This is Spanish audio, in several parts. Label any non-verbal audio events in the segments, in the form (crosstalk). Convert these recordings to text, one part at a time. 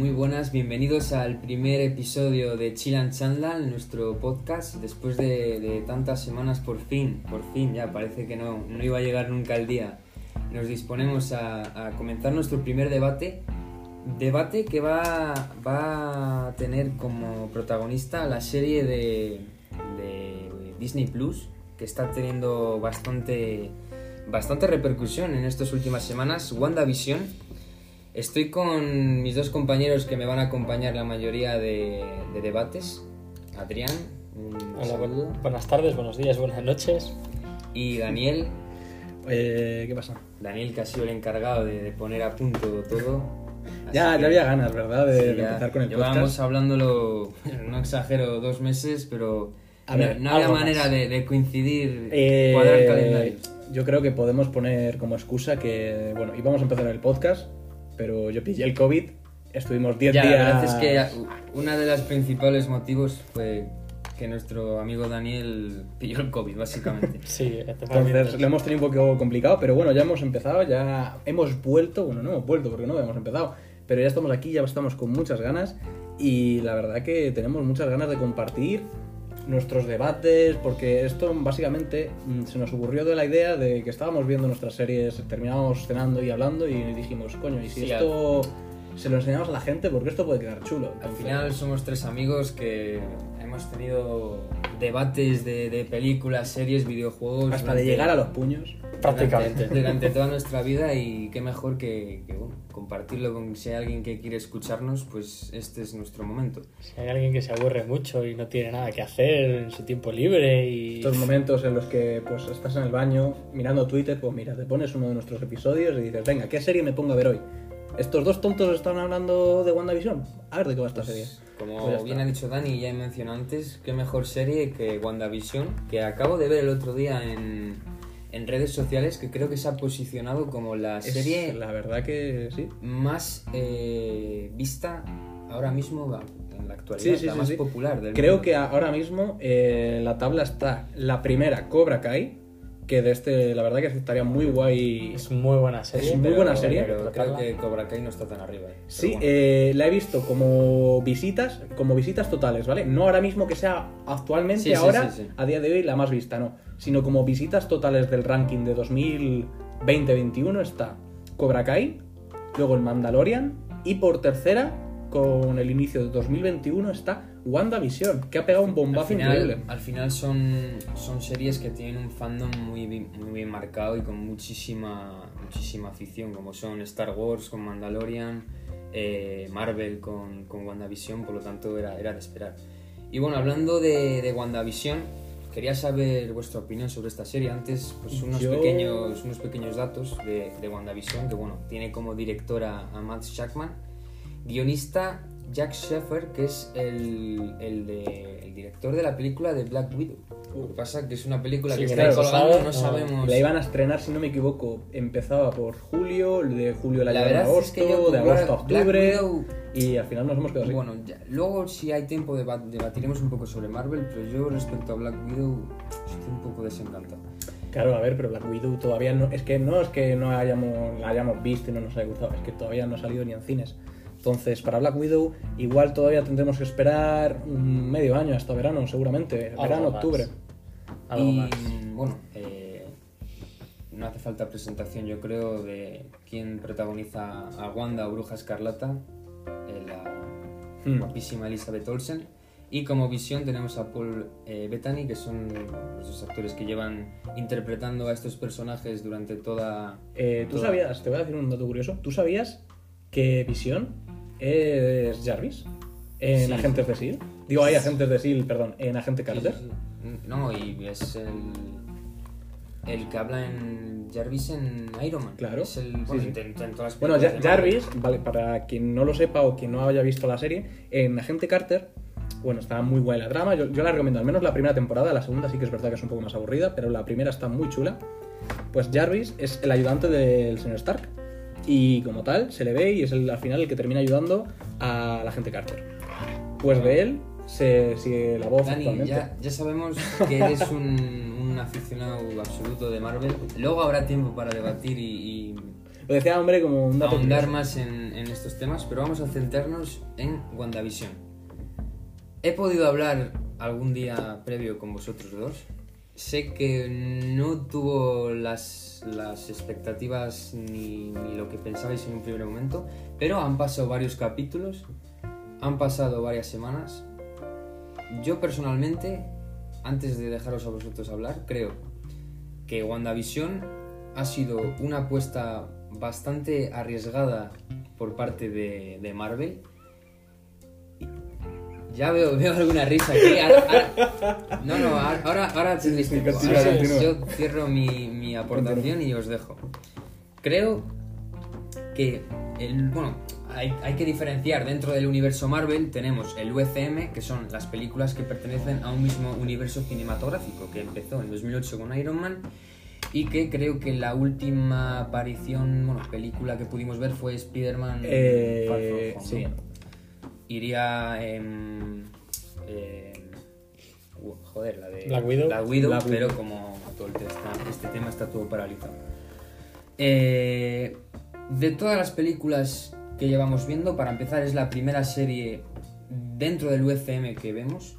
Muy buenas, bienvenidos al primer episodio de Chill and Chandal, nuestro podcast. Después de, tantas semanas, por fin, por fin, ya parece que no, no iba a llegar nunca el día. Nos disponemos a, comenzar nuestro primer debate. Debate que va, va a tener como protagonista la serie de, de Disney Plus, que está teniendo bastante, bastante repercusión en estas últimas semanas, WandaVision. Estoy con mis dos compañeros que me van a acompañar la mayoría de, de debates. Adrián, un Hola, saludo. buenas tardes, buenos días, buenas noches. Y Daniel, Eh, ¿Qué pasa? Daniel que ha sido el encargado de, de poner a punto todo. Ya, que- ya había ganas, ¿verdad? De, sí, de ya empezar con el Llevábamos podcast. hablándolo, (laughs) no exagero, dos meses, pero A ver, no, no había manera de coincidir, Eh, cuadrar calendario. Yo creo que podemos poner como excusa que, bueno, íbamos a empezar el podcast, pero yo pillé el COVID, estuvimos 10 Ya, días... la verdad es que una de las principales motivos fue que nuestro amigo Daniel pilló el COVID, básicamente. (laughs) Sí, Entonces lo hemos tenido un poco complicado, pero bueno, ya hemos empezado, ya hemos vuelto, bueno, no hemos vuelto porque no habíamos empezado, pero ya estamos aquí, ya estamos con muchas ganas y la verdad que tenemos muchas ganas de compartir nuestros debates, porque esto básicamente mm, se nos ocurrió de la idea de que estábamos viendo nuestras series, terminábamos cenando y hablando y dijimos, coño, y si Sí, esto se lo enseñamos a la gente, porque esto puede quedar chulo. Al final somos tres amigos que hemos tenido debates de, de películas, series, videojuegos. hasta de llegar a los puños. Prácticamente. Durante, durante toda nuestra vida y qué mejor que, que, bueno, compartirlo con si hay alguien que quiere escucharnos, pues este es nuestro momento. Si hay alguien que se aburre mucho y no tiene nada que hacer en su tiempo libre y... Estos momentos en los que pues estás en el baño mirando Twitter, pues mira, te pones uno de nuestros episodios y dices, venga, ¿qué serie me pongo a ver hoy? Estos dos tontos están hablando de WandaVision. A ver de qué va esta serie. Como Pues bien ha dicho Dani y ya he mencionado antes, qué mejor serie que WandaVision, que acabo de ver el otro día en, en redes sociales, que creo que se ha posicionado como la Es serie la verdad que sí. más eh, vista ahora mismo en la actualidad, Sí, sí, la más popular del Creo mundo. que ahora mismo eh, la tabla está la primera Cobra Kai, que de este la verdad que estaría muy guay. Es muy buena serie. Es muy pero- buena serie. Pero creo que Cobra Kai no está tan arriba. eh. Sí, bueno. eh, la he visto como visitas, como visitas totales, ¿vale? No ahora mismo que sea actualmente, sí, ahora, sí, sí. a día de hoy, la más vista, no. Sino como visitas totales del ranking de 2020-21 está Cobra Kai, luego el Mandalorian, y por tercera, con el inicio de 2021, está WandaVision, que ha pegado un al bombazo increíble. final, al final son, son series que tienen un fandom muy, muy bien marcado y con muchísima, muchísima afición, como son Star Wars con Mandalorian, eh, Marvel con, con WandaVision, por lo tanto era, era de esperar. Y bueno, hablando de, de WandaVision, quería saber vuestra opinión sobre esta serie. Antes, pues unos, Yo- pequeños, unos pequeños datos de, de WandaVision, que bueno, tiene como directora a Matt Shackman, guionista Jack Sheffer, que es el, el, de- el director de la película de Black Widow. Lo que pasa que es una película Sí, que está ahí no sabemos... La iban a estrenar, si no me equivoco, empezaba por julio, de julio la, La llevaron a verdad es agosto, que yo de agosto a octubre, Widow- y al final nos hemos quedado así. Bueno, ya- luego si hay tiempo deba- debatiremos un poco sobre Marvel, pero yo respecto a Black Widow estoy un poco desencantado. Claro, a ver, pero Black Widow todavía no. Es que no es que no hayamos, la hayamos visto y no nos haya gustado, es que todavía no ha salido ni en cines. Entonces, para Black Widow, igual todavía tendremos que esperar un medio año hasta verano, seguramente. Algo verano, más. octubre. Algo y más. bueno, eh, no hace falta presentación, yo creo, de quién protagoniza a Wanda o Bruja Escarlata, eh, la Hmm. guapísima Elizabeth Olsen. Y como visión tenemos a Paul eh, Bettany, que son los dos actores que llevan interpretando a estos personajes durante toda... Eh, ¿Tú toda- sabías, te voy a decir un dato curioso, ¿tú sabías que Visión es Jarvis en Sí. Agentes de S.H.I.E.L.D.? Digo, hay Agentes de S.H.I.E.L.D., perdón, en Agente Carter. Sí, sí, sí. No, y es el, el que habla en Jarvis en Iron Man. Claro. Es el, bueno, en- en todas las Bueno. Jarvis, vale, para quien no lo sepa o quien no haya visto la serie, en Agente Carter, bueno, está muy guay la trama, yo, yo la recomiendo, al menos la primera temporada, la segunda sí que es verdad que es un poco más aburrida, pero la primera está muy chula. Pues Jarvis es el ayudante del señor Stark y como tal se le ve y es el, al final el que termina ayudando a la Agente Carter. Pues de él se sigue la voz Dani, ya, ya sabemos que eres un, un aficionado absoluto de Marvel. Luego habrá tiempo para debatir y, y Lo decía, hombre, como un dato ahondar curioso. más en, en estos temas, pero vamos a centrarnos en WandaVision. He podido hablar algún día previo con vosotros dos. Sé que no tuvo las, las expectativas ni, ni lo que pensabais en un primer momento, pero han pasado varios capítulos, han pasado varias semanas. Yo personalmente, antes de dejaros a vosotros hablar, creo que WandaVision ha sido una apuesta bastante arriesgada por parte de, de Marvel. Ya veo, (laughs) veo alguna risa aquí. Ahora- ahora- no, no, ahora, ahora sí, tiempo. continúa, Ahora continúa. Yo cierro mi, mi aportación y os dejo. Creo que, el, bueno, hay, hay que diferenciar dentro del universo Marvel. Tenemos el UCM, que son las películas que pertenecen a un mismo universo cinematográfico, que empezó en 2008 con Iron Man y que creo que la última aparición, bueno, película que pudimos ver fue Spider-Man Eh, Far From Home, sí. ¿no? Iría en... en- uh, joder, la de... Black Widow. Black Widow, Black pero Widow. como todo el tema- este tema está todo paralizado. Eh, de todas las películas que llevamos viendo, para empezar es la primera serie dentro del UCM que vemos.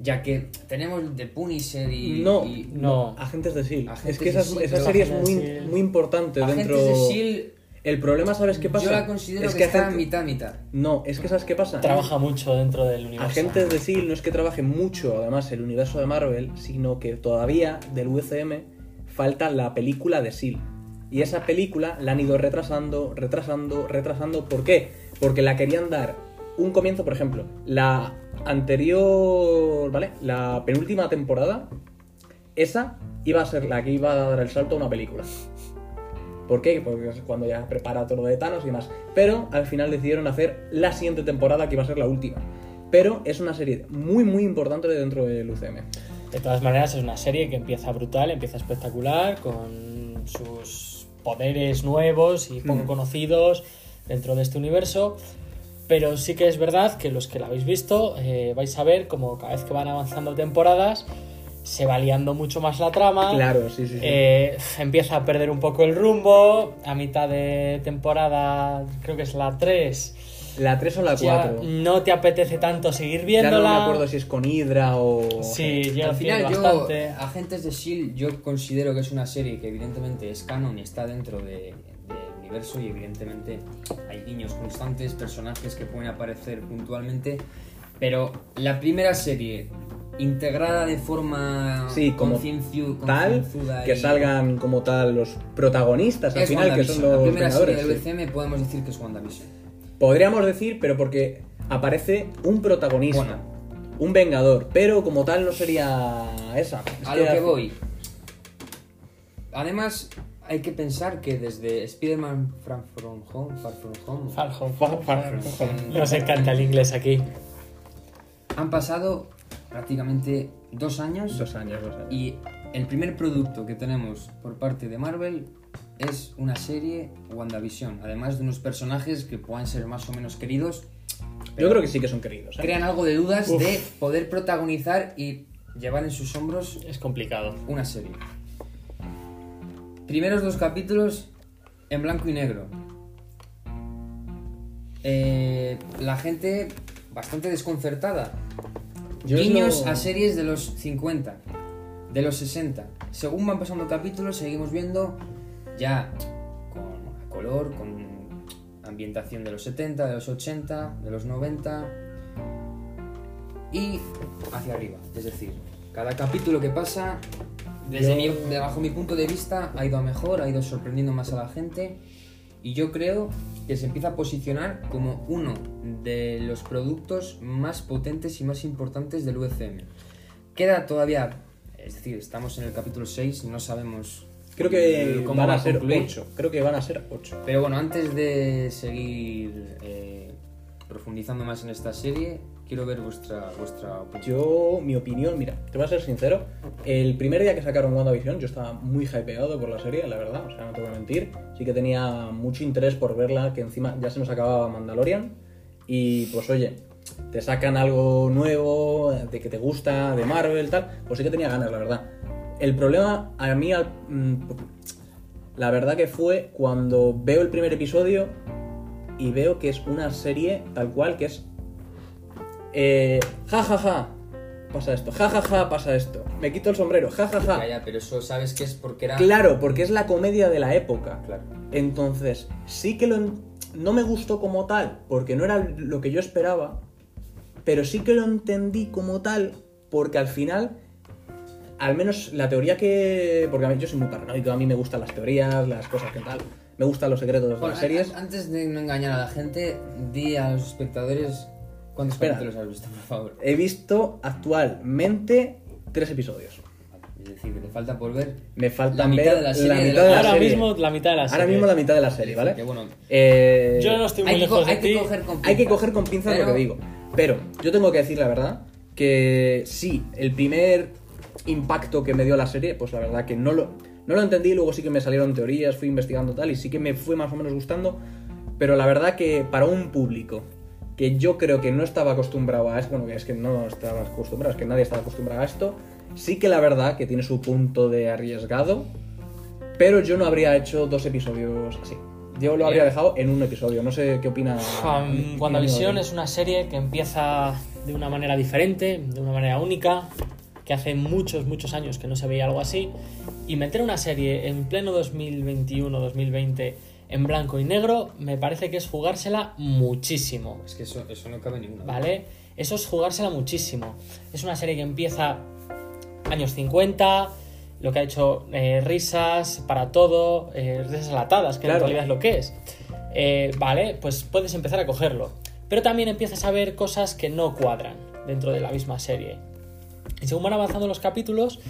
Ya que tenemos The Punisher y... No, y- No. Agentes de S.H.I.E.L.D. Agentes es que esa, serie es Agentes muy, muy importante Agentes dentro... de S.H.I.E.L.D. El problema, ¿sabes qué pasa? Yo la considero es que, está mitad mitad. No, es que ¿sabes qué pasa? Trabaja mucho dentro del universo. Agentes de S.H.I.E.L.D. no es que trabaje mucho, además, el universo de Marvel, sino que todavía del UCM falta la película de S.H.I.E.L.D. Y esa película la han ido retrasando, retrasando, retrasando. ¿Por qué? Porque la querían dar un comienzo, por ejemplo, la anterior, ¿vale? La penúltima temporada, esa iba a ser la que iba a dar el salto a una película. ¿Por qué? Porque es cuando ya prepara todo lo de Thanos y demás. Pero al final decidieron hacer la siguiente temporada que iba a ser la última. Pero es una serie muy, muy importante dentro del UCM. De todas maneras, es una serie que empieza brutal, empieza espectacular, con sus poderes nuevos y poco Mm. conocidos dentro de este universo. Pero sí que es verdad que los que la habéis visto eh, vais a ver como cada vez que van avanzando temporadas se va liando mucho más la trama. Claro, sí, sí, sí. Eh, empieza a perder un poco el rumbo. A mitad de temporada, creo que es la 3. la 3 o la Ya 4. no te apetece tanto seguir Ya viéndola. no me acuerdo si es con Hydra o... Sí, llega Al final yo, bastante. Agentes de S.H.I.E.L.D. yo considero que es una serie que evidentemente es canon y está dentro de- del universo y evidentemente hay guiños constantes, personajes que pueden aparecer puntualmente, pero la primera serie integrada de forma Sí, como tal, que y- salgan como tal los protagonistas al es final, que son los La primera serie Vengadores. del sí. UCM podemos decir que es WandaVision. Podríamos decir, pero porque aparece un protagonista, Bueno. un vengador, pero como tal no sería esa. Es A lo que hace- voy. Además, hay que pensar que desde Spider-Man Far From Home, Far From Home, Far Home. Far- Far From Home. Nos encanta el inglés aquí. han pasado prácticamente dos años Dos años, dos años. y el primer producto que tenemos por parte de Marvel es una serie WandaVision, además de unos personajes que puedan ser más o menos queridos, Yo creo que sí que son queridos. ¿eh? crean algo de dudas Uf. de poder protagonizar y llevar en sus hombros Es complicado. una serie. Primeros dos capítulos en blanco y negro. Eh, la gente bastante desconcertada. Yo Guiños lo- a series de los 50, de los 60. Según van pasando capítulos, seguimos viendo ya con color, con ambientación de los 70, de los 80, de los 90 y hacia arriba. Es decir, cada capítulo que pasa, desde Yo- mi, bajo mi punto de vista, ha ido a mejor, ha ido sorprendiendo más a la gente y yo creo que se empieza a posicionar como uno de los productos más potentes y más importantes del UCM. Queda todavía, es decir, estamos en el capítulo 6 y no sabemos Creo que cómo van va a ser concluir. 8. Creo que van a ser 8. Pero bueno, antes de seguir eh, profundizando más en esta serie, quiero ver vuestra, vuestra opinión. Yo, mi opinión, mira, te voy a ser sincero. El primer día que sacaron WandaVision, yo estaba muy hypeado por la serie, la verdad, o sea, no te voy a mentir. Sí que tenía mucho interés por verla, que encima ya se nos acababa Mandalorian. Y pues oye, te sacan algo nuevo, de que te gusta, de Marvel, tal. Pues sí que tenía ganas, la verdad. El problema a mí, mm, la verdad que fue cuando veo el primer episodio y veo que es una serie tal cual que es. Eh, ja, ja, ja, pasa esto. Ja, ja, ja, pasa esto. Me quito el sombrero. Ja, ja, ja. Ya, ya, pero eso sabes que es porque era. Claro, porque es la comedia de la época. Claro. Entonces, sí que lo no me gustó como tal, porque no era lo que yo esperaba, pero sí que lo entendí como tal, porque al final, al menos la teoría que... Porque a mí, yo soy muy paranoico, a mí me gustan las teorías, las cosas que tal, me gustan los secretos de Bueno, las series. an- Antes de no engañar a la gente, di a los espectadores cuántos Espera. capítulos has visto, por favor. He visto actualmente tres episodios. Es decir, que te falta por ver. Me faltan La mitad ver de la serie la de mitad la- de la Ahora serie. mismo la mitad de la serie. Ahora mismo la mitad de la serie, ¿vale? Que bueno, Eh, Yo no estoy muy hay lejos de hay ti. que coger con Hay que pinzas. coger con pinzas Pero- lo que digo. Pero yo tengo que decir la verdad que sí, el primer impacto que me dio la serie, pues la verdad que no lo, no lo entendí, luego sí que me salieron teorías, fui investigando tal y sí que me fue más o menos gustando, pero la verdad que para un público que yo creo que no estaba acostumbrado a esto, bueno, es que no estaba acostumbrado, es que nadie estaba acostumbrado a esto, sí que la verdad que tiene su punto de arriesgado, pero yo no habría hecho dos episodios así. Yo lo habría dejado en un episodio, no sé qué opina. Um, WandaVision es una serie que empieza de una manera diferente, de una manera única, que hace muchos, muchos años que no se veía algo así, y meter una serie en pleno 2021-2020 en blanco y negro me parece que es jugársela muchísimo. Es que eso, eso no cabe ninguna. ¿Vale? Eso es jugársela muchísimo. Es una serie que empieza años 50, lo que ha hecho eh, risas para todo, eh, risas latadas, que Claro. en realidad es lo que es. Eh, vale, pues puedes empezar a cogerlo. Pero también empiezas a ver cosas que no cuadran dentro de la misma serie. Y según van avanzando los capítulos,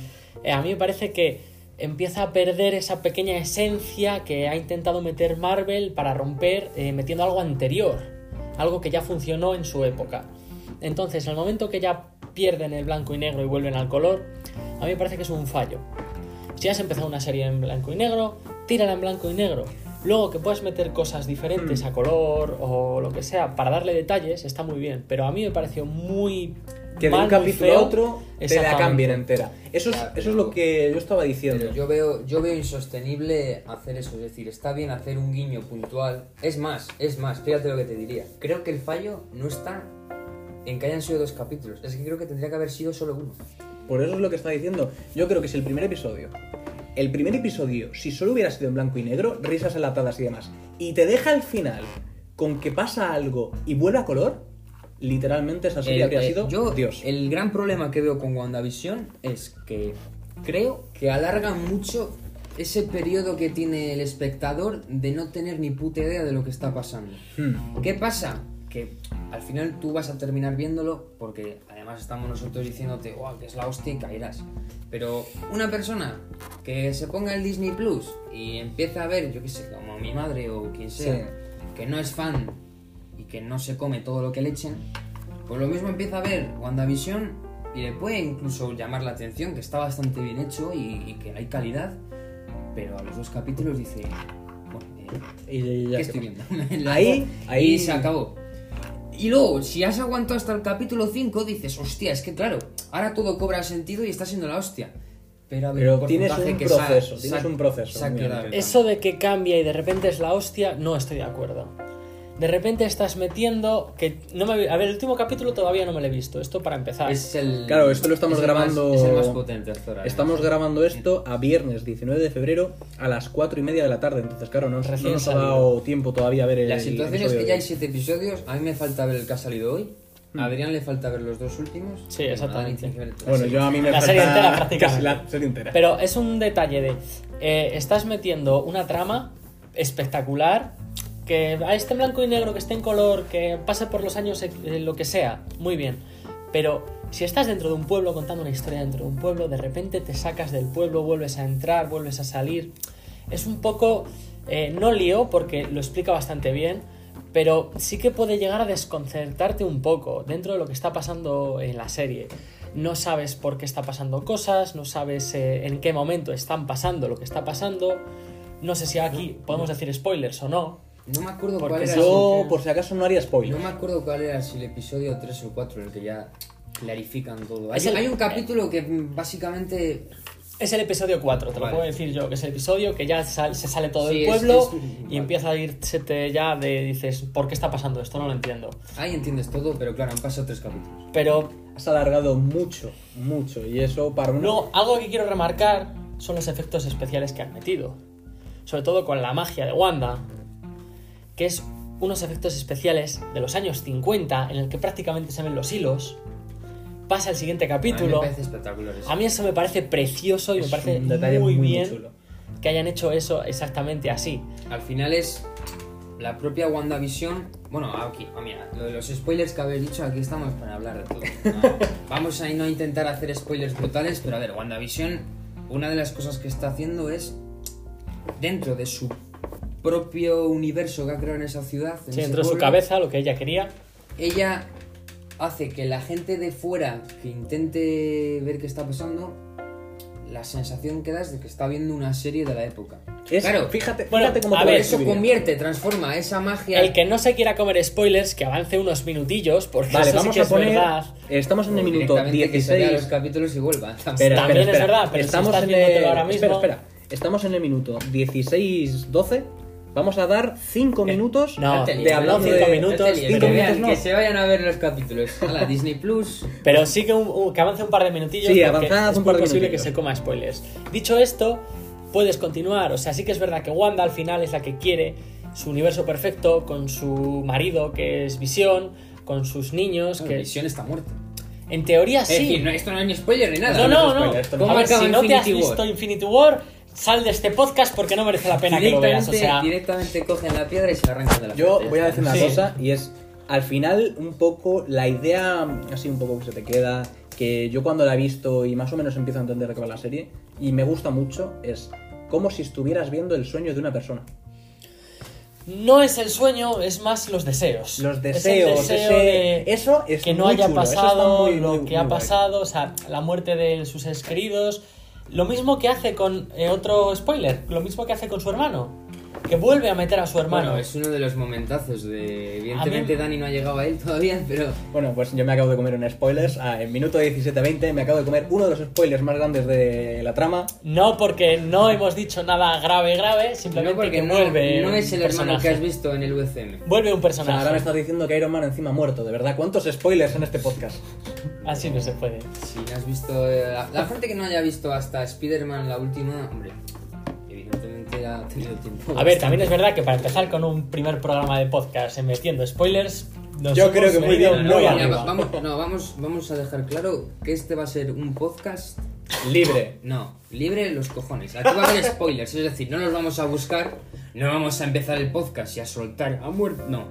eh, a mí me parece que empieza a perder esa pequeña esencia que ha intentado meter Marvel para romper eh, metiendo algo anterior, algo que ya funcionó en su época. Entonces, en el momento que ya pierden el blanco y negro y vuelven al color, a mí me parece que es un fallo. Si has empezado una serie en blanco y negro, tírala en blanco y negro. Luego que puedas meter cosas diferentes a color o lo que sea para darle detalles, está muy bien. Pero a mí me pareció muy. que de mal, un muy capítulo feo. a otro te la cambien entera. Eso es, eso es lo que yo estaba diciendo. Yo veo, yo veo insostenible hacer eso, es decir, está bien hacer un guiño puntual. Es más, es más, fíjate lo que te diría. Creo que el fallo no está en que hayan sido dos capítulos, es que creo que tendría que haber sido solo uno. Por eso es lo que está diciendo. Yo creo que si el primer episodio, el primer episodio, si solo hubiera sido en blanco y negro, risas enlatadas y demás, y te deja al final con que pasa algo y vuelve a color, literalmente esa serie El- habría eh, sido yo, Dios. El gran problema que veo con WandaVision es que creo que alarga mucho ese periodo que tiene el espectador de no tener ni puta idea de lo que está pasando. Hmm. ¿Qué pasa? Que al final tú vas a terminar viéndolo porque además estamos nosotros diciéndote, wow, que es la hostia y caerás. Pero una persona que se ponga el Disney Plus y empieza a ver, yo qué sé, como mi madre o quien sea, Sí. que no es fan y que no se come todo lo que le echen, pues lo mismo empieza a ver WandaVision y le puede incluso llamar la atención, que está bastante bien hecho y, y que hay calidad, pero a los dos capítulos dice, bueno, eh, ¿Qué estoy viendo? (laughs) Ahí- ahí- Y se acabó. Y luego, si has aguantado hasta el capítulo 5, dices, hostia, es que claro, ahora todo cobra sentido y está siendo la hostia. Pero, Pero tienes un que proceso, tienes un proceso, muy quedado. bien. Eso de que cambia y de repente es la hostia, no estoy de acuerdo. De repente estás metiendo que no me a ver el último capítulo todavía no me lo he visto esto para empezar Es el, Claro, esto lo estamos es el más- grabando- es el más potente hasta ahora. Estamos grabando esto a viernes 19 de febrero a las 4 y media de la tarde, entonces claro, no, no nos ha salido. dado tiempo todavía a ver el La situación es episodio que ya hay hoy. 7 episodios, a mí me falta ver el que ha salido hoy. Hmm. A Adrián le falta ver los dos últimos. Sí, exactamente. Bueno, yo a mí me La falta serie entera, prácticamente. (laughs) casi la serie entera. Pero es un detalle de. eh, estás metiendo una trama espectacular. Que a este blanco y negro, que esté en color, que pase por los años, eh, lo que sea. Muy bien. Pero si estás dentro de un pueblo contando una historia dentro de un pueblo, de repente te sacas del pueblo, vuelves a entrar, vuelves a salir. Es un poco. eh, no lío, porque lo explica bastante bien. Pero sí que puede llegar a desconcertarte un poco dentro de lo que está pasando en la serie. No sabes por qué está pasando cosas, no sabes eh, en qué momento están pasando lo que está pasando. No sé si aquí podemos decir spoilers o no. No me acuerdo Porque cuál era. Yo, el- por si acaso, no haría spoiler. No me acuerdo cuál era, si el episodio 3 o 4 en el que ya clarifican todo. Hay, Es el- hay un capítulo que básicamente Es el episodio 4, te lo puedo decir yo, que es el episodio que ya sal- se sale todo Sí, el es- pueblo es- y vale. empieza a irse ya de, dices, ¿por qué está pasando esto? No lo entiendo. Ahí entiendes todo, pero claro, han pasado tres capítulos. Pero Has alargado mucho, mucho. Y eso para uno. luego, algo que quiero remarcar son los efectos especiales que han metido. Sobre todo con la magia de Wanda, que es unos efectos especiales de los años 50 en el que prácticamente se ven los hilos. Pasa el siguiente A mí me capítulo. parece espectacular eso. A mí eso me parece precioso y me parece un detalle muy, bien chulo. que hayan hecho eso exactamente así. Al final es la propia WandaVision. Bueno, aquí, ah, mira, lo de los spoilers que habéis dicho, aquí estamos para hablar de todo. No, (laughs) vamos a no intentar hacer spoilers brutales, pero a ver, WandaVision, una de las cosas que está haciendo es, dentro de su propio universo que ha creado en esa ciudad, en Sí, dentro de su cabeza, lo que ella quería. ella hace que la gente de fuera que intente ver qué está pasando, la sensación que da es de que está viendo una serie de la época. Es- claro, fíjate, Bueno, fíjate cómo a ver, eso convierte, transforma esa magia. El que no se quiera comer spoilers, que avance unos minutillos, porque Vale, eso sí vamos que a es poner. verdad. Estamos en el minuto Directamente que se vea 16. los capítulos y vuelva. Espera, También espera, es espera. verdad, pero si Estamos estás en el... ahora mismo- Espera, espera. Estamos en el minuto 16-12. Vamos a dar 5 minutos Eh, no, de hablando cinco de... minutos, No te líes, cinco que, vean, minutos no. que se vayan a ver los capítulos. Hola, Disney Plus. Pero sí que, un- que avance un par de minutillos. Sí, avanzad es un par de posible que se coma spoilers. Dicho esto, puedes continuar. O sea, sí que es verdad que Wanda al final es la que quiere su universo perfecto con su marido, que es Visión, con sus niños, Que que Visión está muerta. en teoría Es decir, sí. no, esto no es ni spoiler ni nada. No, no, no. no ¿Cómo A ver, acaba si no te has visto Infinity War, sal de este podcast porque no merece la pena que lo veas. O Directamente, sea, directamente cogen la piedra y se la arrancan de la Yo voy a decir una Sí. cosa y es, al final, un poco la idea, así un poco que se te queda, que yo cuando la he visto y más o menos empiezo a entender de qué va la serie, y me gusta mucho, es como si estuvieras viendo el sueño de una persona. no es el sueño, es más los deseos. Los Es el deseos, deseo ese- de- eso es que no muy haya chulo, pasado muy, lo muy, que muy ha guay. pasado, o sea, la muerte de sus seres queridos. Lo mismo que hace con eh, otro spoiler, lo mismo que hace con su hermano, que vuelve a meter a su hermano. Bueno, es uno de los momentazos de... Evidentemente mí- Dani no ha llegado a él todavía, pero... Bueno, pues yo me acabo de comer un spoilers. ah, en minuto 17-20 me acabo de comer uno de los spoilers más grandes de la trama. No porque no hemos dicho nada grave, grave, simplemente No, porque que no, vuelve. no un es el hermano que personaje. has visto en el UCM. Vuelve un O sea, personaje. ahora me estás diciendo que Iron Man encima muerto, de verdad. ¿Cuántos spoilers en este podcast? Así no se puede. Si no has visto... eh, La, la gente que no haya visto hasta Spider-Man la última, hombre, evidentemente ha tenido tiempo. A ver, también es verdad que para empezar con un primer programa de podcast metiendo spoilers, nos Yo creo que muy bien, No, vamos, no, vamos, vamos a dejar claro que este va a ser un podcast Libre. No, libre los cojones. Aquí va a haber spoilers, es decir, no los vamos a buscar, no vamos a empezar el podcast y a soltar a muerte. No.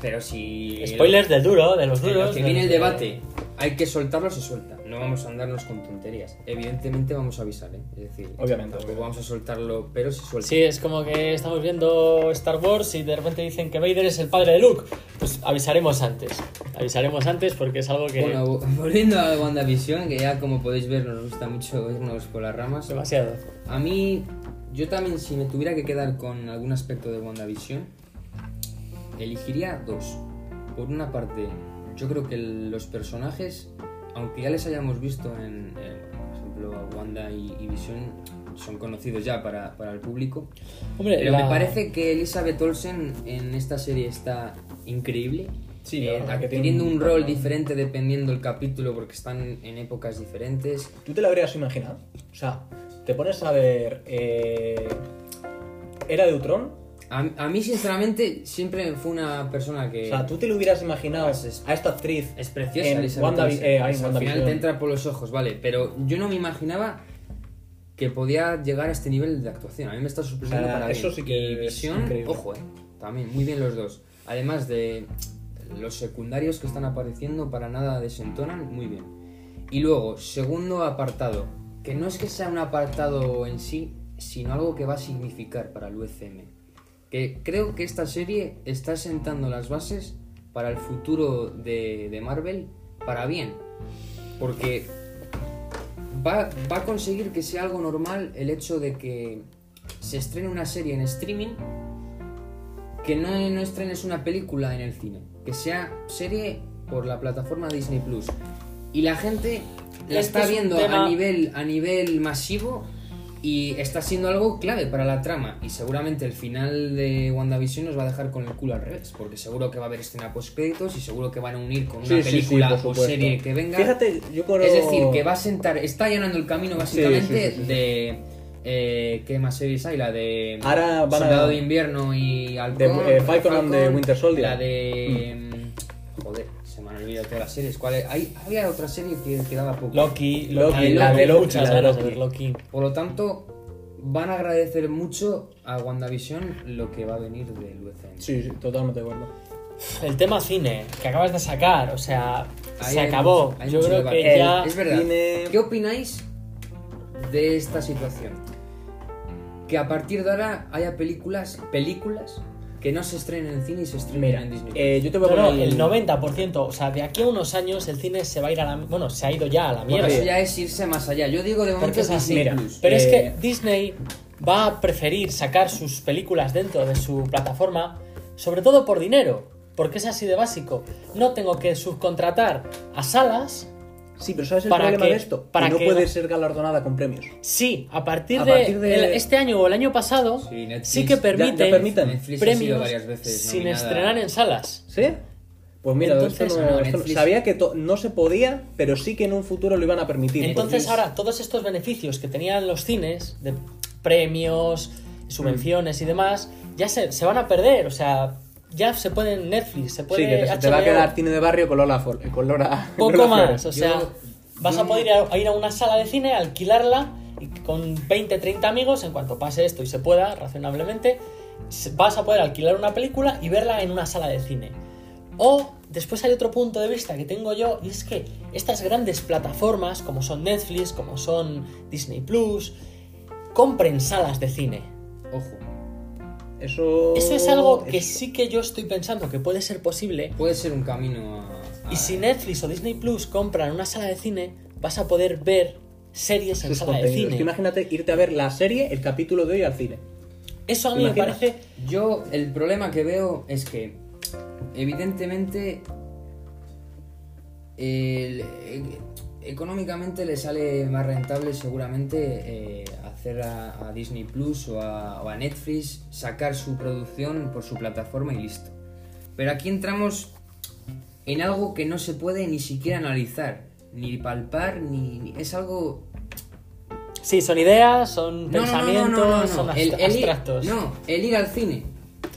Pero si. Spoilers del duro, de los duros. lo que viene el de- debate, hay que soltarlo, se suelta. No vamos a andarnos con tonterías. Evidentemente vamos a avisar, ¿eh? Es decir, Obviamente, tampoco obviamente. vamos a soltarlo, pero se suelta. Sí, es como que estamos viendo Star Wars y de repente dicen que Vader es el padre de Luke. Pues avisaremos antes. Avisaremos antes porque es algo que. Bueno, vo- (laughs) volviendo a WandaVision, que ya como podéis ver nos gusta mucho irnos por las ramas. demasiado. A mí, yo también, si me tuviera que quedar con algún aspecto de WandaVision, elegiría dos. Por una parte, yo creo que los personajes, aunque ya les hayamos visto en, en, por ejemplo, Wanda y, y Vision, son conocidos ya para, para el público. Hombre, Pero la- me parece que Elizabeth Olsen en esta serie está increíble. Sí, Eh, adquiriendo un un rol diferente dependiendo el capítulo porque están en épocas diferentes. ¿Tú te lo habrías imaginado? O sea, te pones a ver. Eh, Era de Ultron. A, a mí, sinceramente, siempre fue una persona que... O sea, ¿tú te lo hubieras imaginado es- a esta actriz Es preciosa, en Elizabeth Wanda, eh, al final te entra por los ojos, vale. Pero yo no me imaginaba que podía llegar a este nivel de actuación. A mí me está sorprendiendo sea, para eso bien. sí que Y Visión, increíble. ojo, eh. También, muy bien los dos. Además de los secundarios que están apareciendo, para nada desentonan, muy bien. Y luego, segundo apartado. Que no es que sea un apartado en sí, sino algo que va a significar para el UCM. Que creo que esta serie está sentando las bases para el futuro de, de Marvel para bien. Porque va, va a conseguir que sea algo normal el hecho de que se estrene una serie en streaming, que no, no estrenes una película en el cine, que sea serie por la plataforma Disney Plus. y la gente la Este está es viendo tema- a nivel a nivel masivo y está siendo algo clave para la trama. Y seguramente el final de WandaVision nos va a dejar con el culo al revés porque seguro que va a haber escena post créditos y seguro que van a unir con una Sí, sí, sí, película o serie que venga. Fíjate, yo creo... es decir que va a sentar está allanando el camino básicamente de eh, ¿qué más series hay? La de Ahora van a- Soldado de Invierno y Halcón, De, eh, Falcon and the Winter Soldier. La de... mm, Joder, se me han olvidado todas las series. ¿Cuál es? Hay, había otra serie que quedaba poco. Loki, Loki, la de Loki, la de ganas de Loki. Por lo tanto, van a agradecer mucho a WandaVision lo que va a venir del UCM. Sí, sí, totalmente de acuerdo. El tema cine que acabas de sacar, o sea, Ahí se hay acabó. mucho- hay Yo mucho creo debate. que ya. Es verdad. Cine- ¿Qué opináis de esta situación? Que a partir de ahora haya películas, películas que no se estrenen en cine y se estrenen Mira, en Disney. eh, yo te voy a No, no, poner el 90%, o sea, de aquí a unos años el cine se va a ir a la. Bueno, se ha ido ya a la Bueno, mierda. eso ya es irse más allá. Yo digo de momento Porque es así. Disney Mira, Plus. Pero es Eh, que Disney va a preferir sacar sus películas dentro de su plataforma, sobre todo por dinero, porque es así de básico. No tengo que subcontratar a salas. Sí, pero ¿sabes el Para problema que- de esto? para que no que- puede ser galardonada con premios. Sí, a partir, A de, partir de- el- este año o el año pasado, Sí, Netflix. sí que Ya- ya sido premios varias veces sin estrenar en salas. ¿Sí? Pues mira, Entonces, esto no- no, esto no- Netflix- sabía que to- no se podía, pero sí que en un futuro lo iban a permitir. Entonces porque- ahora todos estos beneficios que tenían los cines, de premios, subvenciones y demás, ya se, se van a perder. O sea, ya se puede en Netflix, se puede Sí, que te, va a quedar cine de barrio con Lola, Fol- con Lola (laughs) poco Lola más. Flores. O sea, Yo- vas a poder ir a, a ir a una sala de cine, alquilarla y con 20, 30 amigos, en cuanto pase esto y se pueda razonablemente, vas a poder alquilar una película y verla en una sala de cine. O después hay otro punto de vista que tengo yo y es que estas grandes plataformas como son Netflix, como son Disney Plus, compren salas de cine. Ojo. Eso... Eso es algo que eso- sí que yo estoy pensando que puede ser posible. Puede ser un camino a. a- Y si Netflix o Disney Plus compran una sala de cine, vas a poder ver series en sus sala de cine. Tú imagínate irte a ver la serie, el capítulo de hoy al cine. Eso a mí ¿Te me parece Yo, el problema que veo es que, evidentemente, el- económicamente le sale más rentable seguramente eh, hacer a, a Disney Plus o a, o a Netflix sacar su producción por su plataforma y listo. Pero aquí entramos en algo que no se puede ni siquiera analizar, ni palpar, ni, ni- es algo Sí, son ideas, son no, no, no, pensamientos, no, no, no, son El- el ir- no, el ir al cine.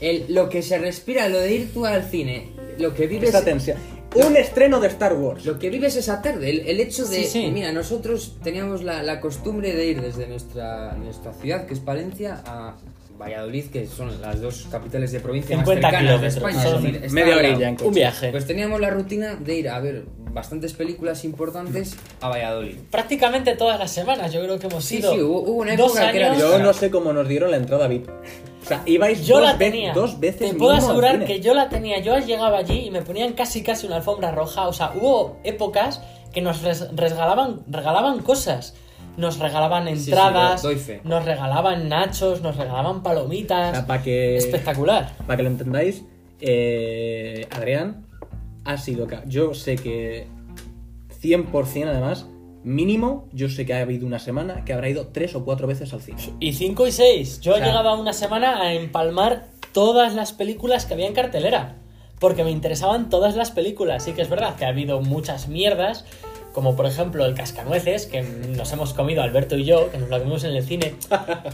El, lo que se respira, lo de ir tú al cine, lo que vives. Esta tensión. Un estreno de Star Wars. Lo que vives esa tarde, el, el hecho de. Sí, sí. Mira, nosotros teníamos la, la costumbre de ir desde nuestra, nuestra ciudad, que es Palencia, a Valladolid, que son las dos capitales de provincia más 50 cercanas de España. son es decir, media orilla en coche. Un viaje. Pues teníamos la rutina de ir a ver bastantes películas importantes a Valladolid. Prácticamente todas las semanas, yo creo que hemos Sí, ido. sí, hubo- hubo una dos época que era años. Yo no sé cómo nos dieron la entrada VIP. O sea, ibais Yo dos, la ve- tenía. dos veces Te puedo asegurar que yo la tenía. Yo llegaba allí y me ponían casi casi una alfombra roja. O sea, hubo épocas que nos res- regalaban, regalaban cosas. Nos regalaban entradas, nos regalaban nachos, nos regalaban O palomitas. sea, para que... Espectacular. Para que lo entendáis, eh, Adrián ha sido... Yo sé que 100% además, mínimo, yo sé que ha habido una semana que habrá ido tres o cuatro veces al cine. Y 5 y 6. Yo O sea- llegaba una semana a empalmar todas las películas que había en cartelera. Porque me interesaban todas las películas. Sí que es verdad que ha habido muchas mierdas. Como por ejemplo el Cascanueces, que nos hemos comido Alberto y yo, que nos lo vimos en el cine.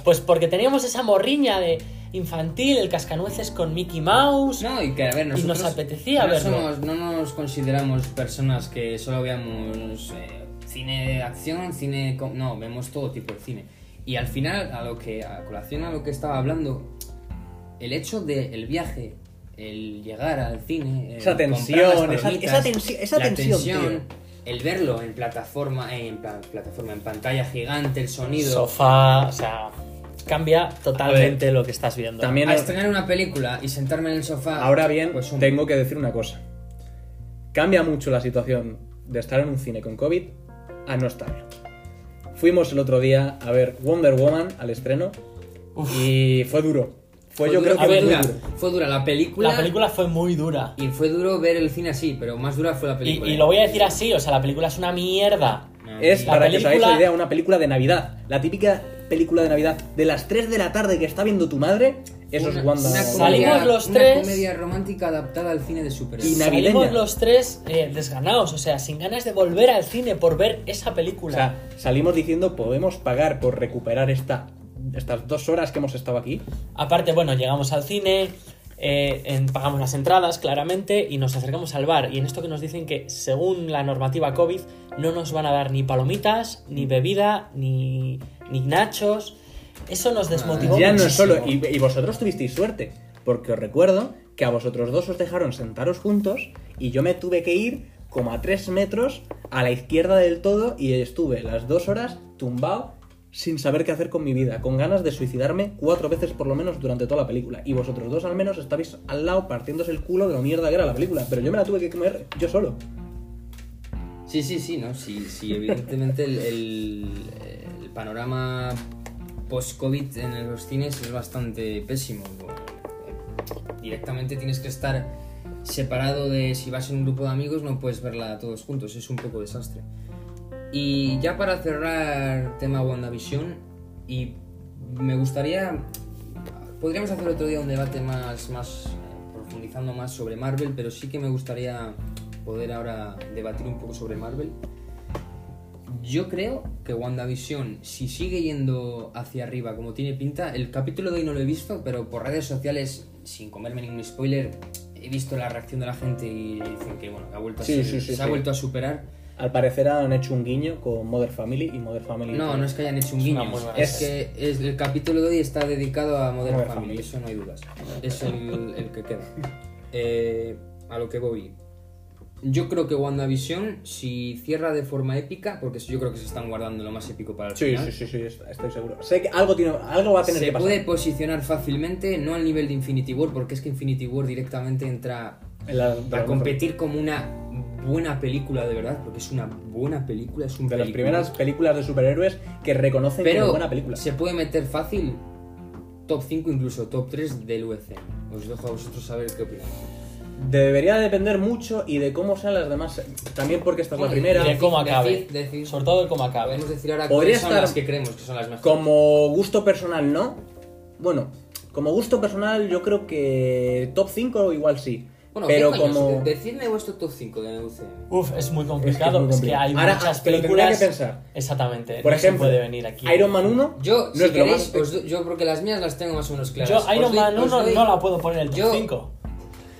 Pues porque teníamos esa morriña de infantil, el Cascanueces con Mickey Mouse. No, y que a ver, Y nosotros nos apetecía no verlo. somos- no nos consideramos personas que solo veamos eh, cine de acción, cine... com- No, vemos todo tipo de cine. Y al final, a lo que a colación a lo que estaba hablando, el hecho del viaje, el llegar al cine, el Esa tensión, esa- esa tensi- esa tensión, tío. El verlo en plataforma, en pla- plataforma, en pantalla gigante, el sonido, Sofá, o sea, cambia totalmente lo que estás viendo. También a estrenar una película y sentarme en el sofá. Ahora bien, pues un- tengo que decir una cosa. Cambia mucho la situación de estar en un cine con COVID a no estarlo. Fuimos el otro día a ver Wonder Woman al estreno y fue duro. Pues yo dura, creo que fue dura. Fue dura la película. La película fue muy dura. Y fue duro ver el cine así, pero más dura fue la Y, película. y lo voy a decir así, o sea, la película es una mierda. No, Es, La para que os hagáis película- la idea, una película de Navidad. La típica película de Navidad de las 3 de la tarde que está viendo tu madre. Eso una, es Wanda. una Salimos comedia, los una tres- comedia romántica adaptada al cine de superhéroes. Y navideña. Salimos los tres eh, desganados, o sea, sin ganas de volver al cine por ver esa O película. sea, salimos diciendo, podemos pagar por recuperar esta, estas dos horas que hemos estado aquí. Aparte, bueno, llegamos al cine, eh, en- pagamos las entradas, claramente, y nos acercamos al bar. Y en esto que nos dicen que, según la normativa COVID, no nos van a dar ni palomitas, ni bebida, ni, ni nachos. Eso nos desmotivó ya no es muchísimo. solo. Y, y vosotros tuvisteis suerte. Porque os recuerdo que a vosotros dos os dejaron sentaros juntos y yo me tuve que ir como a 3 metros a la izquierda del todo y estuve las dos horas tumbado sin saber qué hacer con mi vida, con ganas de suicidarme cuatro veces por lo menos durante toda la película. Y vosotros dos al menos estabais al lado partiéndose el culo de lo mierda que era la película. Pero yo me la tuve que comer yo solo. Sí, sí, sí, ¿no? Sí, sí, evidentemente el, el- el panorama post-COVID en los cines es bastante pésimo. Directamente tienes que estar separado de si vas en un grupo de amigos, no puedes verla todos juntos, es un poco desastre. Y ya para cerrar tema WandaVision, y me gustaría. Podríamos hacer otro día un debate más, más profundizando más sobre Marvel, pero sí que me gustaría poder ahora debatir un poco sobre Marvel. Yo creo que WandaVision, si sigue yendo hacia arriba como tiene pinta, el capítulo de hoy no lo he visto, pero por redes sociales, sin comerme ningún spoiler, he visto la reacción de la gente y dicen que bueno, ha vuelto a Sí, ser- sí, sí, se ha vuelto a superar. Al parecer han hecho un guiño con Mother Family y Mother Family. No, no es que hayan hecho un Es guiño, es serie. que es- el capítulo de hoy está dedicado a Modern Modern Family, Family. eso no hay dudas. Es el, el que queda. (laughs) Eh, a lo que voy. Yo creo que WandaVision, si cierra de forma épica, porque yo creo que se están guardando lo más épico para el Sí, final, sí, sí, sí, est- estoy seguro. Sé que algo, tiene, algo va a tener se que pasar. puede posicionar fácilmente, no al nivel de Infinity War, porque es que Infinity War directamente entra la- a competir como una buena película de verdad, porque es una buena película, es un De las peliculón. primeras películas de superhéroes que reconocen como Pero buena película. se puede meter fácil top 5, incluso top 3 del UC. Os dejo a vosotros saber qué opináis. Debería depender mucho y de cómo sean las demás. También porque esta es la primera. Y de cómo Decid- acabe. decid- Sobre todo de cómo acabe. Podemos decir ahora Podría cuáles son estar- las que creemos que son las mejores. Como gusto personal, no. Bueno, como gusto personal, yo creo que top 5 igual sí. Bueno, pero ¿qué como. Decidme vuestro top 5 de UCM. Uf, es muy complicado. muy Es que, complicado. hay Ahora, muchas películas. que pensar. Exactamente. Por no ejemplo, puede venir aquí. Iron Man 1. Yo, no si es queréis, más- os yo porque las mías las tengo más o menos claras. Yo, Os Iron doy- Man os 1 doy- no la puedo poner en el top yo- 5.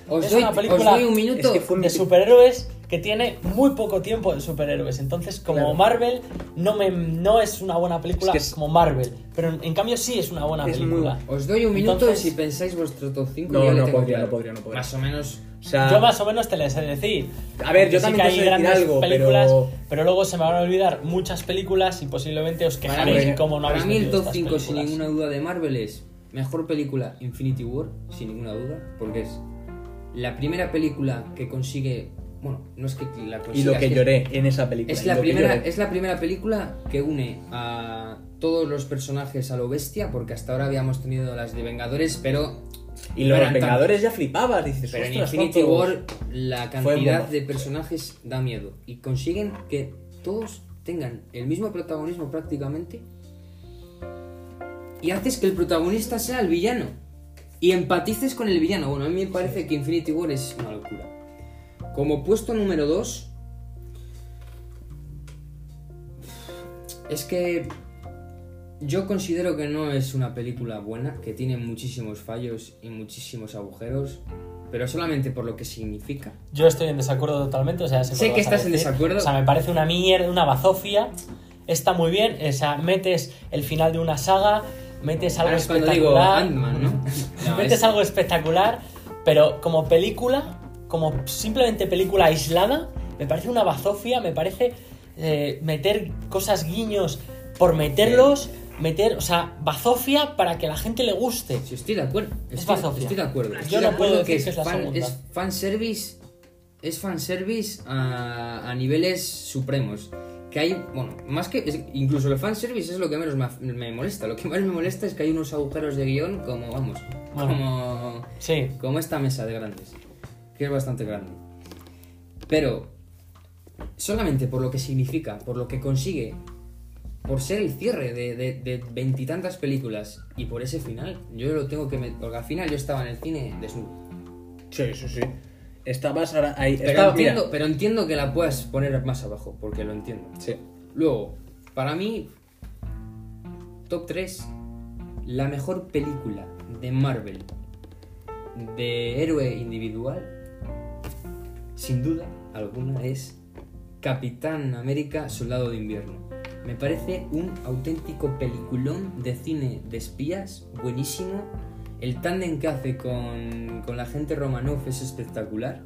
Os es doy, una os película- doy un minuto. Es que fue de superhéroes que tiene muy poco tiempo de superhéroes. Entonces, como Claro. Marvel, no, me, no es una buena película Es que es- como Marvel. Pero en, cambio, sí es una buena Es muy película. Os doy un minuto Entonces- y si pensáis vuestro top 5 No, no podría, no podría, no podría. Más o menos. O sea, Yo más o menos te les sé decir. A ver, yo Que sí también que te hay grandes algo, películas, pero- luego se me van a olvidar muchas películas y posiblemente os quejaréis de cómo no para mí el top estas 5 sin ninguna duda de Marvel es mejor película Infinity War, sin ninguna duda, porque es la primera película que consigue, bueno, no es que la consiga, Y lo es que lloré en esa película. Es la, primera, es la primera película que une a todos los personajes a lo bestia, porque hasta ahora habíamos tenido las de Vengadores, pero Y los Vengadores ya flipabas, dices, pero en "Ostras, Infinity cuántos". War la cantidad de personajes da miedo y consiguen que todos tengan el mismo protagonismo prácticamente y haces que el protagonista sea el villano y empatices con el villano. Bueno, a mí me parece que Infinity War es una locura. Como puesto número 2 es que yo considero que no es una película buena, que tiene muchísimos fallos y muchísimos agujeros, pero solamente por lo que significa. Yo estoy en desacuerdo totalmente, o sea, sé, que estás en desacuerdo. O sea, me parece una mierda, una bazofia. Está muy bien, o sea, metes el final de una saga, metes algo Ahora es cuando digo espectacular. Ant-Man, ¿no? (laughs) No, metes es- algo espectacular, pero como película, como simplemente película aislada, me parece una bazofia, me parece eh, meter cosas guiños por meterlos, meter, o sea, bazofia para que a la gente le guste. Sí, estoy de acuerdo. Es Estoy, bazofia. estoy de acuerdo. Yo Estoy no de puedo acuerdo decir que es la fan, segunda. es fanservice. Es fanservice a, a niveles supremos. que hay, bueno, más que, es- incluso el fanservice es lo que menos me, molesta. Lo que más me molesta es que hay unos agujeros de guion como, vamos, Bueno. como, Sí. como esta mesa de grandes, que es bastante grande. Pero, solamente por lo que significa, por lo que consigue, por ser el cierre de veintitantas películas y por ese final, yo lo tengo que meter, porque al final yo estaba en el cine desnudo. Sí, sí, sí. Estabas ahora ahí. Pero, estaba- entiendo, mira. pero entiendo que la puedas poner más abajo, porque lo entiendo. Sí. Luego, para mí, top 3, la mejor película de Marvel de héroe individual, sin duda alguna, es Capitán América Soldado de Invierno. Me parece un auténtico peliculón de cine de espías, buenísimo. El tándem que hace con, con la gente Romanov es espectacular.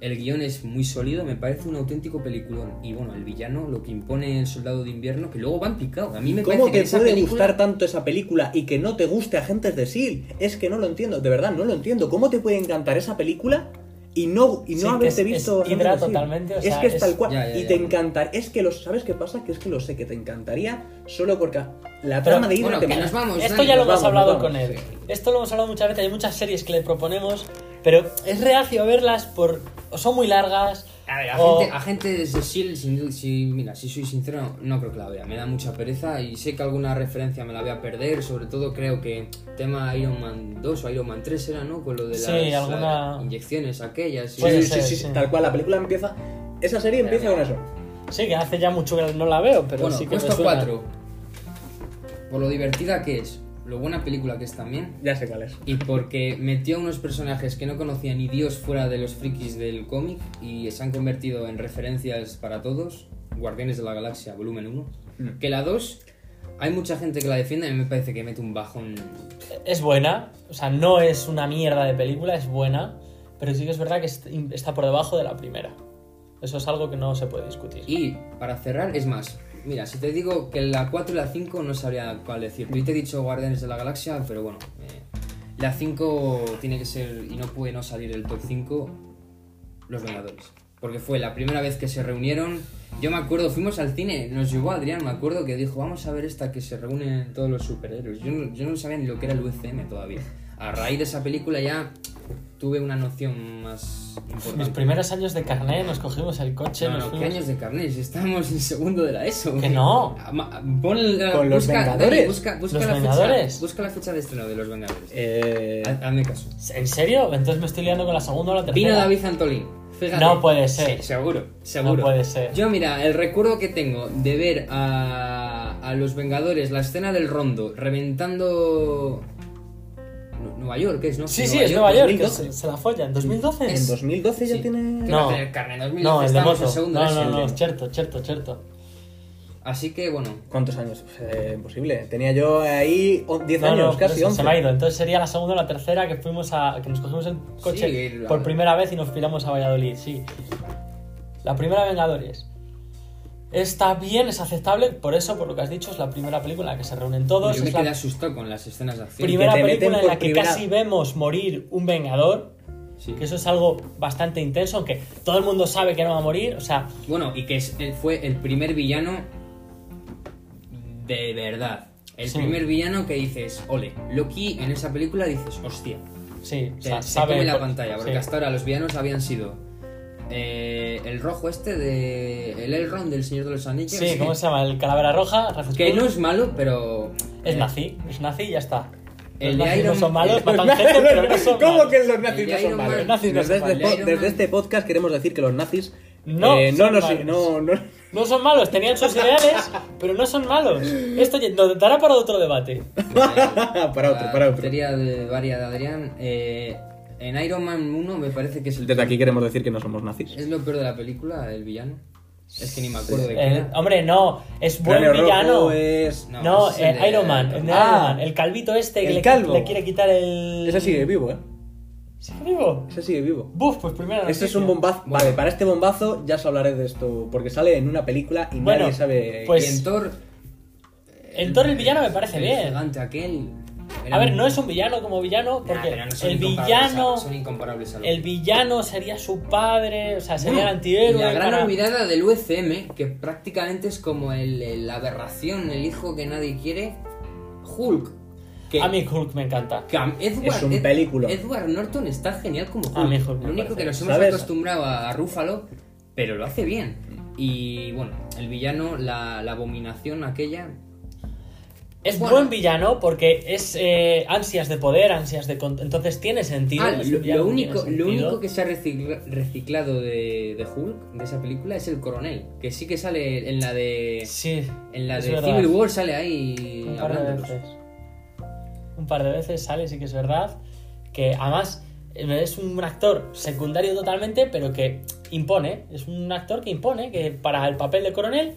El guion es muy sólido, me parece un auténtico peliculón. Y bueno, el villano, lo que impone el soldado de invierno, que luego van picado. A mí me ¿Cómo parece que te puede película- gustar tanto esa película y que no te guste Agentes de S.H.I.E.L.D.? Es que no lo entiendo, de verdad, no lo entiendo. ¿Cómo te puede encantar esa película y no, y no Sí, haberte es- visto es totalmente, o es que es, es- tal cual. Ya, ya, y ya. te encantar. Es que lo, ¿sabes qué pasa? Que es que lo sé, que te encantaría solo porque la Pero, trama de Hydra bueno, te que nos vamos. Esto Dani, ya lo hemos vamos, hablado con él. sí. Esto lo hemos hablado muchas veces. Hay muchas series que le proponemos, pero es reacio a verlas por. o son muy largas. A ver, o- agente, agente (clears throat) de S.H.I.E.L.D., sin- si, mira, si soy sincero, no creo que la vea. Me da mucha pereza y sé que alguna referencia me la voy a perder. Sobre todo creo que tema Iron Man 2 o Iron Man 3 era, ¿no? Con lo de las Sí, alguna- eh, inyecciones aquellas. Sí, sí, ser, sí, sí. tal cual. La película empieza. Esa serie empieza con eso. Sí, que hace ya mucho que no la veo, pero Bueno, sí que puesto suena. 4. Por lo divertida que es, lo buena película que es también. Ya sé cuál es. Y porque metió a unos personajes que no conocía ni Dios fuera de los frikis del cómic y se han convertido en referencias para todos. Guardianes de la Galaxia, volumen 1. Mm. Que la 2, hay mucha gente que la defiende y a mí me parece que mete un bajón. Es buena, o sea, no es una mierda de película, es buena, pero sí que es verdad que est- está por debajo de la primera. Eso es algo que no se puede discutir. Y para cerrar, es más, mira, si te digo que la 4 y la 5 no sabría cuál decir. Yo te he dicho Guardianes de la Galaxia, pero bueno, eh, la 5 tiene que ser, y no puede no salir del top 5, Los Vengadores. Porque fue la primera vez que se reunieron. Yo me acuerdo, fuimos al cine, nos llevó Adrián, me acuerdo que dijo, vamos a ver esta que se reúnen todos los superhéroes. Yo no, yo no sabía ni lo que era el UCM todavía. A raíz de esa película ya tuve una noción más importante. Mis primeros años de carnet nos cogimos el coche, No, nos no, ¿qué años de carnet? Si Estamos en segundo de la ESO. Que no. Pon la- Con los busca, Vengadores. Busca, busca ¿Los la Vengadores? Fecha, busca la fecha de estreno de Los Vengadores. Eh, Haz- Hazme caso. ¿En serio? Entonces me estoy liando con la segunda o la tercera. Vino David Antolín. Fíjate. No puede ser. Sí, seguro, seguro. No puede ser. Yo, mira, el recuerdo que tengo de ver a, a los Vengadores, la escena del rondo, reventando. Nu- Nueva York, ¿qué es? ¿no? Sí, sí, es Nueva York, que 2012. se, se la follan. ¿2012? en Es- 2012 ya Sí. tiene. No. va a tener carne en 2012, No, el de en segundo No, no, no, cierto, cierto, cierto. Así que, bueno, ¿Cuántos años? Eh, imposible. Tenía yo ahí o- 10 No, años, no, casi eso, 11. se me ha ido. Entonces sería la segunda o la tercera que fuimos a. que nos cogimos el coche Sí, por primera vez y nos piramos a Valladolid, sí. La primera Vengadores. Está bien, es aceptable, por eso, por lo que has dicho, es la primera película en la que se reúnen todos. yo me es quedé la asustado con las escenas de acción. primera película en la que primera- casi vemos morir un Vengador. Sí. Que eso es algo bastante intenso, aunque todo el mundo sabe que no va a morir. O sea, Bueno, y que es- él fue el primer villano de verdad. El Sí. primer villano que dices, ole. Loki en esa película dices, hostia. sí, o Se, sea, se sabe. come la pantalla, porque sí. hasta ahora los villanos habían sido eh, el rojo este de. El Elrond del Señor de los Anillos. Sí, ¿cómo se llama? El Calavera Roja, Que no es malo, pero. Es eh, nazi, es nazi y ya está. El Los de nazis Iron- no son malos, el- matan gente, (laughs) pero no son ¿Cómo malos. que los nazis El no de son Iron malos? Man- Los nazis no desde, son este, malos. po- Iron desde Man- este podcast queremos decir que los nazis No eh, no, son nos- malos. no, no, No son malos, tenían sus ideales, pero no son malos. Esto ya- nos dará para otro debate. (laughs) (laughs) para otro, para La otro. teoría de varia de Adrián. eh, en Iron Man 1 me parece que es el. Desde aquí queremos decir que no somos nazis. Es lo peor de la película, el villano. Es que ni me acuerdo de qué Eh, era. hombre, no, es buen Cráneo villano. rojo es... No, No, ese es el de- Iron Man, el Ah. Iron Man, el calvito este que El le, calvo. le quiere quitar el. Ese sigue vivo, ¿eh? ¿Sigue vivo? Ese sigue vivo. Buf, pues primera Este es un bombazo. Vale, para este bombazo ya os hablaré de esto. Porque sale en una película y Bueno, nadie sabe. pues- y en Thor. En Thor el villano me parece el bien. gigante aquel. A ver, no es un villano como villano, porque pero no son el villano. a- son incomparables a El villano sería su padre, o sea, sería Bueno, el antihéroe. y La gran para- olvidada del UCM, que prácticamente es como el, el- la aberración, el hijo que nadie quiere, Hulk. Que, A mí Hulk me encanta. Edward, Es un Ed- película. Edward Norton está genial como Hulk. A mí Hulk me Lo único parece. que nos hemos ¿Sabes? acostumbrado a, a Rúfalo, pero lo hace bien. Y bueno, el villano, la, la abominación aquella. Es Bueno. buen villano porque es eh, ansias de poder, ansias de... Entonces tiene sentido. Ah, lo, tiene único, lo único que se ha recicla- reciclado de, de Hulk, de esa película, es el coronel. Que sí que sale en la de. Sí, En la de verdad. Civil War sale ahí Un par de veces. Un par de veces sale, sí que es verdad. Que además eh, es un actor secundario totalmente, pero que impone. Es un actor que impone, que para el papel de coronel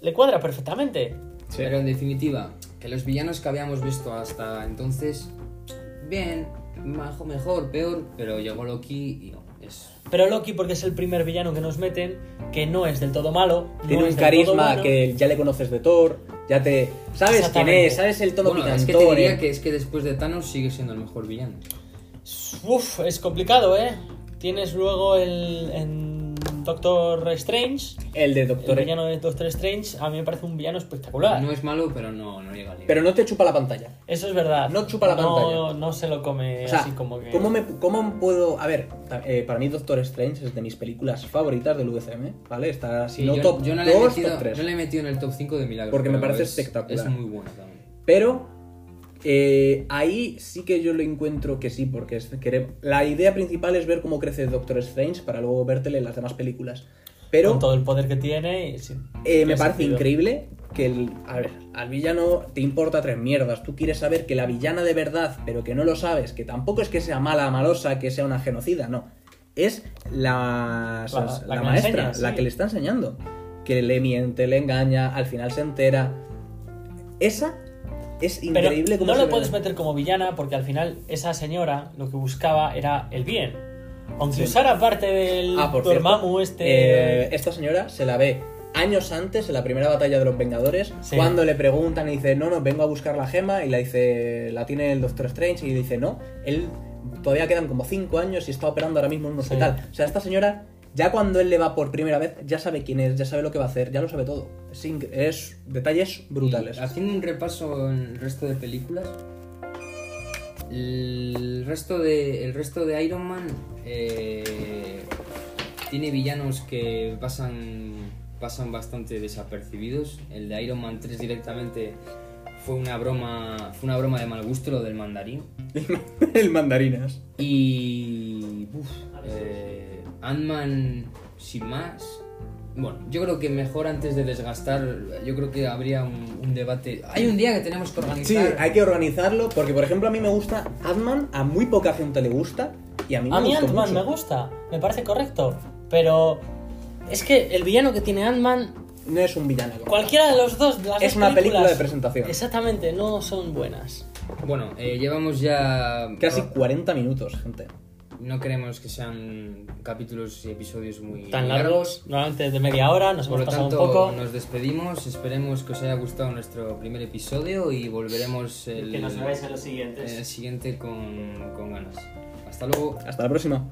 le cuadra perfectamente. Sí. Pero en definitiva, que los villanos que habíamos visto hasta entonces, bien, majo, mejor, peor, pero llegó Loki y no, es... Pero Loki, porque es el primer villano que nos meten, que no es del todo malo. Tiene un carisma bueno. que ya le conoces de Thor, ya te... ¿Sabes quién es? ¿Sabes el tono Bueno, es que te diría eh? que es que después de Thanos sigue siendo el mejor villano. Uf, es complicado, ¿eh? Tienes luego el en Doctor Strange. El de El Doctor... villano de Doctor Strange a mí me parece un villano espectacular. No es malo, pero no, no llega al nivel. Pero no te chupa la pantalla. Eso es verdad. No chupa la no, pantalla. No se lo come O sea, así como que. ¿cómo, me, ¿cómo puedo...? A ver, eh, para mí Doctor Strange es de mis películas favoritas del UCM, ¿vale? Está, si Sí, no yo, top yo no, le he 2, metido, top 3. yo le he metido en el top 5 de milagros. Porque me parece es- espectacular. Es muy buena también. Pero eh, ahí sí que yo lo encuentro que sí, porque es querer- la idea principal es ver cómo crece Doctor Strange para luego vértele en las demás películas. Pero Con todo el poder que tiene. sí, eh, me parece sentido. increíble que el, a ver, al villano te importa tres mierdas. Tú quieres saber que la villana de verdad, pero que no lo sabes, que tampoco es que sea mala, malosa, que sea una genocida, no. Es la, La- la la que le maestra, enseña, la que le está enseñando. Que le miente, le engaña, al final se entera. Esa es increíble como no lo puedes meter como villana porque al final esa señora lo que buscaba era el bien. Aunque Sí. usara parte del Ah, por cierto, este. eh, esta señora se la ve años antes, en la primera batalla de los Vengadores, Sí. cuando le preguntan y dice, no, no, vengo a buscar la gema, y la dice, la tiene el Doctor Strange, y dice, no, él todavía quedan como 5 años y está operando ahora mismo en un Sí. hospital. O sea, esta señora, ya cuando él le va por primera vez, ya sabe quién es, ya sabe lo que va a hacer, ya lo sabe todo. Es, es detalles brutales. Y haciendo un repaso en el resto de películas, el resto de, el resto de Iron Man eh, tiene villanos que pasan, pasan bastante desapercibidos. El de Iron Man 3 directamente fue una broma, fue una broma de mal gusto lo del mandarín. (laughs) el mandarinas. Y. uf, eh, Ant-Man sin más. Bueno, yo creo que mejor antes de desgastar, yo creo que habría un, un debate. Hay un día que tenemos que Sí, organizar. hay que organizarlo, porque por ejemplo a mí me gusta Ant-Man, a muy poca gente le gusta, y a mí me A mí gustó Ant-Man mucho. me gusta, me parece correcto. Pero es que el villano que tiene Ant-Man, No es un villano. como cualquiera de los dos, de las Es dos una película películas, de presentación. Exactamente, no son buenas. Bueno, eh, llevamos ya. Casi 40 minutos, gente. No queremos que sean capítulos y episodios muy Tan largos, normalmente de media hora, nos Por lo hemos pasado tanto, un poco. nos despedimos. Esperemos que os haya gustado nuestro primer episodio y volveremos el, Que nos veáis en los en siguientes. el siguiente con, con ganas. Hasta luego. Hasta la próxima.